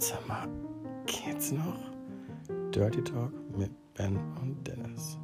Sag mal, geht's noch? Dirty Talk mit Ben und Dennis.